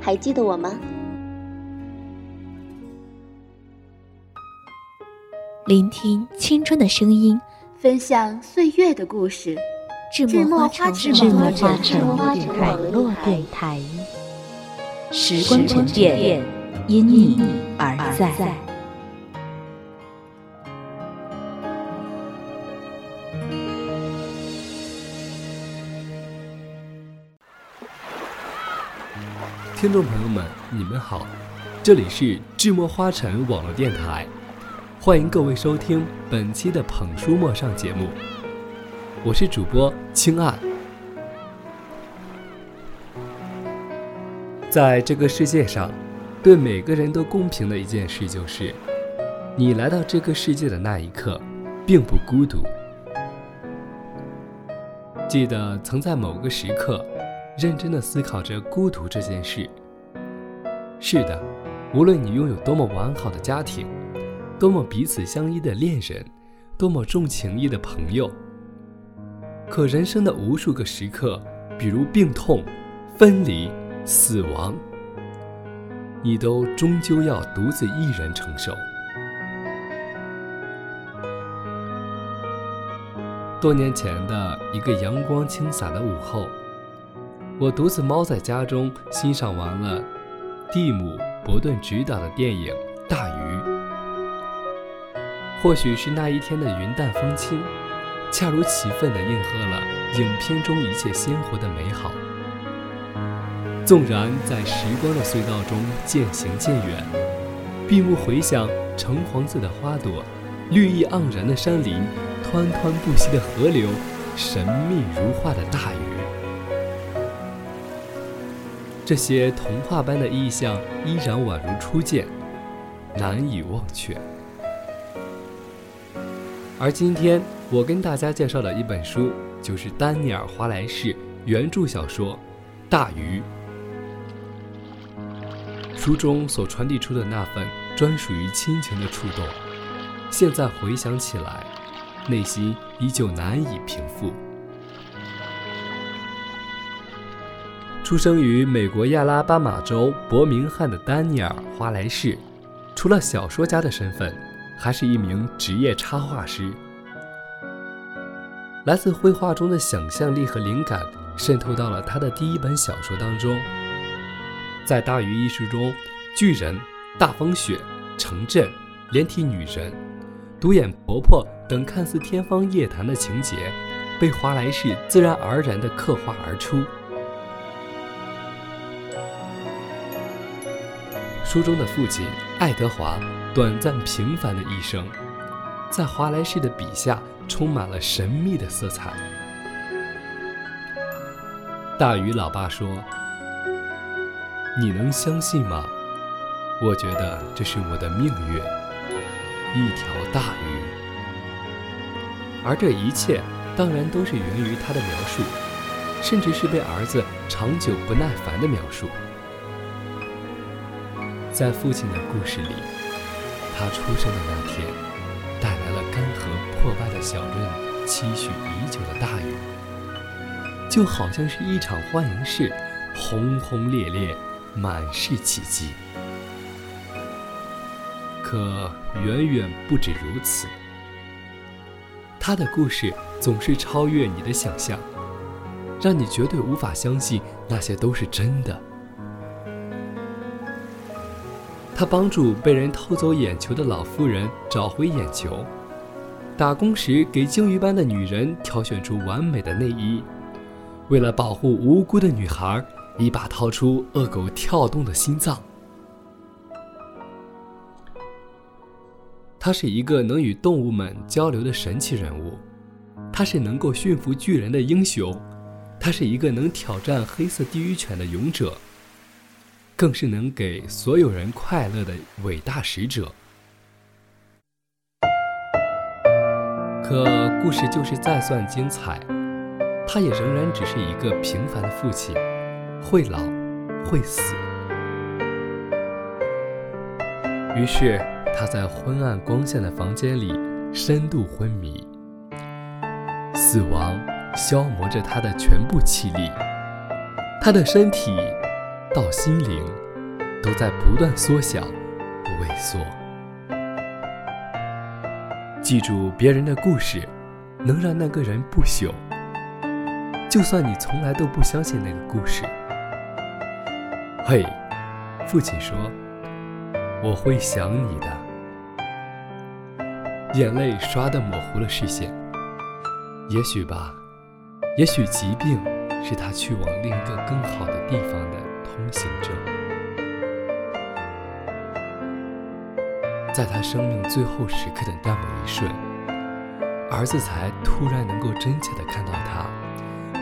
还记得我吗？聆听青春的声音，分享岁月的故事。智墨花城，智墨花城网络电台，时光沉淀，因你而在。听众朋友们，你们好，这里是智墨花城网络电台，欢迎各位收听本期的捧书莫上节目，我是主播青岸。在这个世界上，对每个人都公平的一件事就是，你来到这个世界的那一刻，并不孤独。记得曾在某个时刻。认真的思考着孤独这件事。是的，无论你拥有多么完好的家庭，多么彼此相依的恋人，多么重情义的朋友，可人生的无数个时刻，比如病痛、分离、死亡，你都终究要独自一人承受。多年前的一个阳光倾洒的午后。我独自猫在家中，欣赏完了蒂姆·伯顿执导的电影《大鱼》。或许是那一天的云淡风轻，恰如其分地应和了影片中一切鲜活的美好。纵然在时光的隧道中渐行渐远，闭目回想橙黄色的花朵、绿意盎然的山林、湍湍不息的河流、神秘如画的大鱼。这些童话般的意象依然宛如初见，难以忘却。而今天我跟大家介绍的一本书，就是丹尼尔·华莱士原著小说《大鱼》。书中所传递出的那份专属于亲情的触动，现在回想起来，内心依旧难以平复。出生于美国亚拉巴马州伯明翰的丹尼尔·华莱士，除了小说家的身份，还是一名职业插画师。来自绘画中的想象力和灵感渗透到了他的第一本小说当中。在《大鱼》一书中，巨人、大风雪、城镇、连体女人、独眼婆婆等看似天方夜谭的情节，被华莱士自然而然地刻画而出。书中的父亲爱德华短暂平凡的一生，在华莱士的笔下充满了神秘的色彩。大鱼老爸说：“你能相信吗？我觉得这是我的命运，一条大鱼。而这一切当然都是源于他的描述，甚至是被儿子长久不耐烦的描述。”在父亲的故事里，他出生的那天，带来了干涸破败的小镇期许已久的大雨，就好像是一场欢迎式，轰轰烈烈，满是奇迹。可远远不止如此，他的故事总是超越你的想象，让你绝对无法相信那些都是真的。他帮助被人偷走眼球的老妇人找回眼球，打工时给鲸鱼般的女人挑选出完美的内衣，为了保护无辜的女孩，一把掏出恶狗跳动的心脏。他是一个能与动物们交流的神奇人物，他是能够驯服巨人的英雄，他是一个能挑战黑色地狱犬的勇者。更是能给所有人快乐的伟大使者。可故事就是再算精彩，他也仍然只是一个平凡的父亲，会老，会死。于是他在昏暗光线的房间里深度昏迷，死亡消磨着他的全部气力，他的身体。到心灵都在不断缩小、萎缩。记住别人的故事，能让那个人不朽。就算你从来都不相信那个故事。嘿，父亲说：“我会想你的。”眼泪刷的模糊了视线。也许吧，也许疾病是他去往另一个更好的地方的。通行证，在他生命最后时刻的那么一瞬，儿子才突然能够真切的看到他，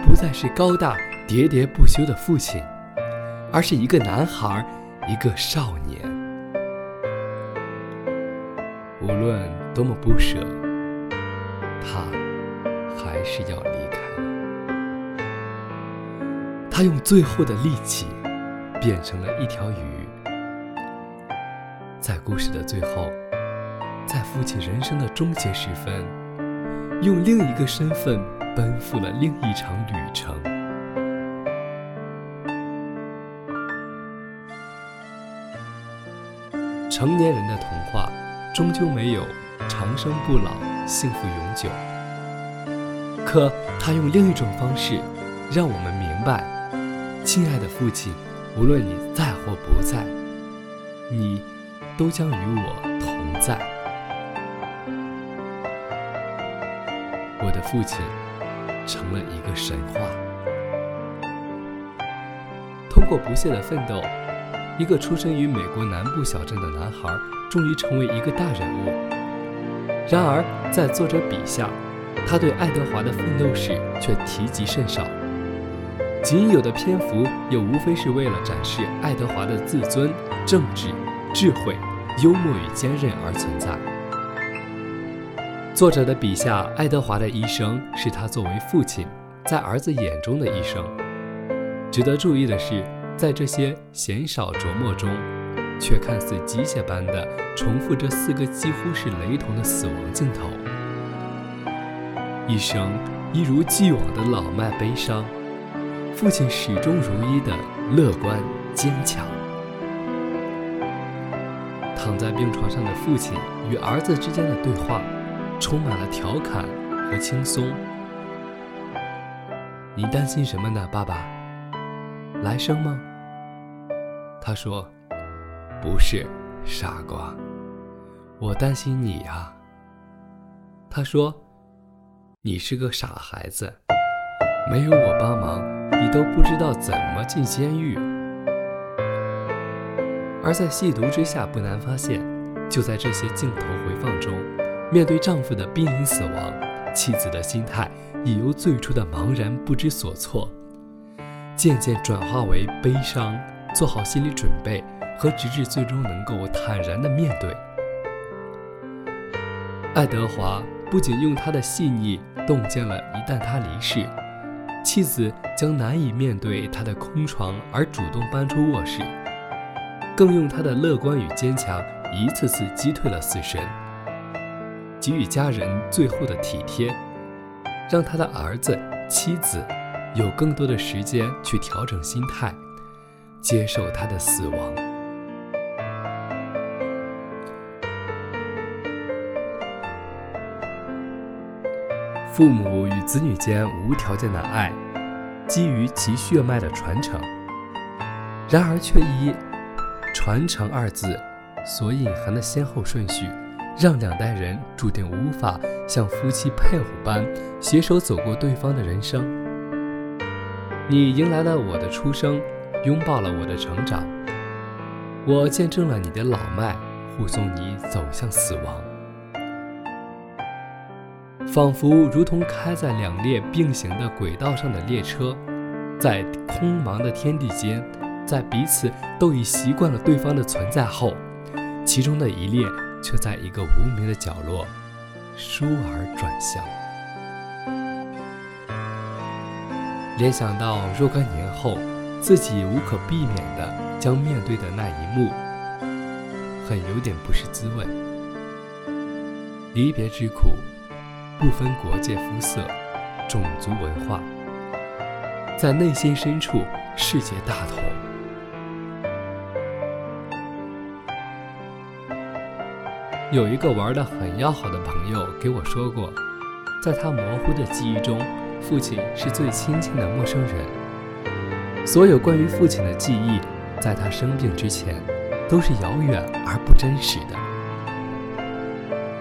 不再是高大喋喋不休的父亲，而是一个男孩，一个少年。无论多么不舍，他还是要离开了。他用最后的力气。变成了一条鱼，在故事的最后，在父亲人生的终结时分，用另一个身份奔赴了另一场旅程。成年人的童话，终究没有长生不老、幸福永久。可他用另一种方式，让我们明白，亲爱的父亲。无论你在或不在，你都将与我同在。我的父亲成了一个神话。通过不懈的奋斗，一个出生于美国南部小镇的男孩，终于成为一个大人物。然而，在作者笔下，他对爱德华的奋斗史却提及甚少。仅有的篇幅也无非是为了展示爱德华的自尊、正直、智慧、幽默与坚韧而存在。作者的笔下，爱德华的一生是他作为父亲在儿子眼中的一生。值得注意的是，在这些鲜少琢磨中，却看似机械般的重复着四个几乎是雷同的死亡镜头：一生一如既往的老迈悲伤。父亲始终如一的乐观坚强。躺在病床上的父亲与儿子之间的对话，充满了调侃和轻松。你担心什么呢，爸爸？来生吗？他说：“不是，傻瓜，我担心你呀。”他说：“你是个傻孩子，没有我帮忙。”你都不知道怎么进监狱，而在细读之下，不难发现，就在这些镜头回放中，面对丈夫的濒临死亡，妻子的心态已由最初的茫然不知所措，渐渐转化为悲伤，做好心理准备，和直至最终能够坦然的面对。爱德华不仅用他的细腻洞见了一旦他离世。妻子将难以面对他的空床而主动搬出卧室，更用他的乐观与坚强一次次击退了死神，给予家人最后的体贴，让他的儿子、妻子有更多的时间去调整心态，接受他的死亡。父母与子女间无条件的爱，基于其血脉的传承。然而，却以“传承”二字所隐含的先后顺序，让两代人注定无法像夫妻配偶般携手走过对方的人生。你迎来了我的出生，拥抱了我的成长，我见证了你的老迈，护送你走向死亡。仿佛如同开在两列并行的轨道上的列车，在空茫的天地间在彼此都已习惯了对方的存在后，其中的一列却在一个无名的角落倏尔转向。联想到若干年后自己无可避免的将面对的那一幕，很有点不是滋味。离别之苦，不分国界、肤色、种族、文化，在内心深处，世界大同。有一个玩的很要好的朋友给我说过，在他模糊的记忆中，父亲是最亲近的陌生人。所有关于父亲的记忆，在他生病之前，都是遥远而不真实的。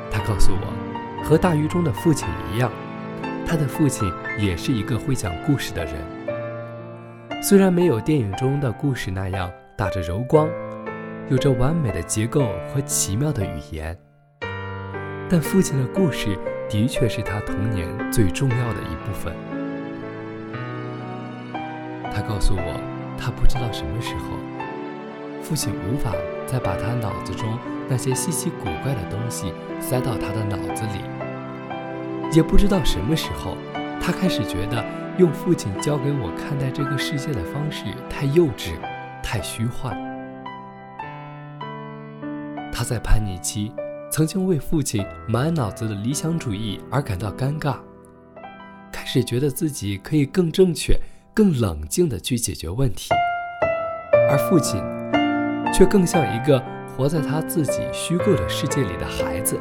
他告诉我，和大鱼中的父亲一样，他的父亲也是一个会讲故事的人。虽然没有电影中的故事那样打着柔光。有着完美的结构和奇妙的语言，但父亲的故事的确是他童年最重要的一部分。他告诉我，他不知道什么时候，父亲无法再把他脑子中那些稀奇古怪的东西塞到他的脑子里，也不知道什么时候，他开始觉得用父亲教给我看待这个世界的方式太幼稚，太虚幻。他在叛逆期曾经为父亲满脑子的理想主义而感到尴尬，开始觉得自己可以更正确、更冷静地去解决问题，而父亲却更像一个活在他自己虚构的世界里的孩子。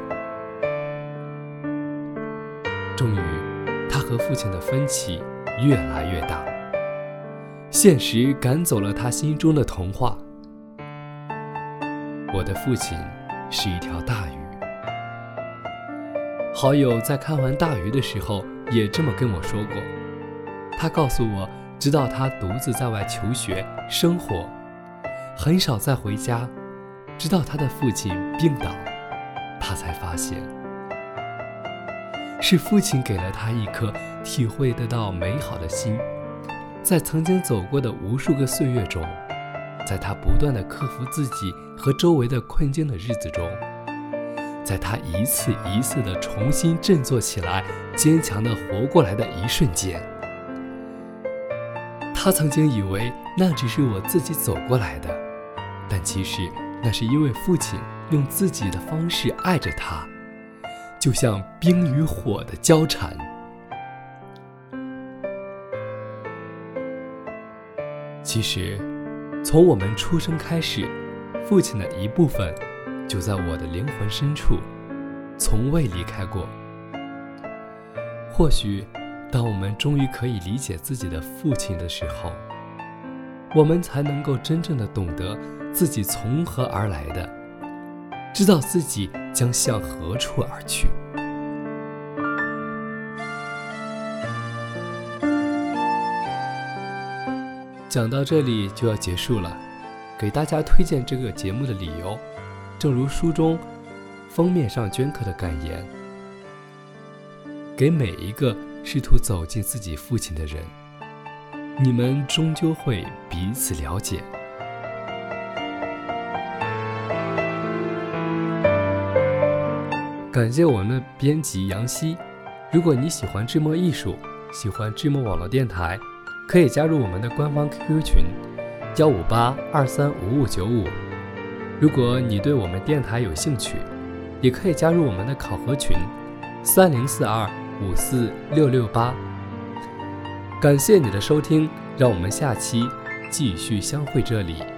终于，他和父亲的分歧越来越大，现实赶走了他心中的童话。我的父亲是一条大鱼。好友在看完大鱼的时候也这么跟我说过。他告诉我，直到他独自在外求学生活，很少再回家，直到他的父亲病倒，他才发现，是父亲给了他一颗体会得到美好的心，在曾经走过的无数个岁月中。在他不断的克服自己和周围的困境的日子中，在他一次一次的重新振作起来、坚强的活过来的一瞬间，他曾经以为那只是我自己走过来的，但其实那是因为父亲用自己的方式爱着他，就像冰与火的交缠。其实。从我们出生开始，父亲的一部分就在我的灵魂深处，从未离开过。或许，当我们终于可以理解自己的父亲的时候，我们才能够真正的懂得自己从何而来的，知道自己将向何处而去。讲到这里就要结束了，给大家推荐这个节目的理由，正如书中封面上镌刻的感言：给每一个试图走进自己父亲的人，你们终究会彼此了解。感谢我们的编辑杨希。如果你喜欢智墨艺术，喜欢智墨网络电台。可以加入我们的官方 QQ 群：幺五八二三五五九五。如果你对我们电台有兴趣，也可以加入我们的考核群：三零四二五四六六八。感谢你的收听，让我们下期继续相会这里。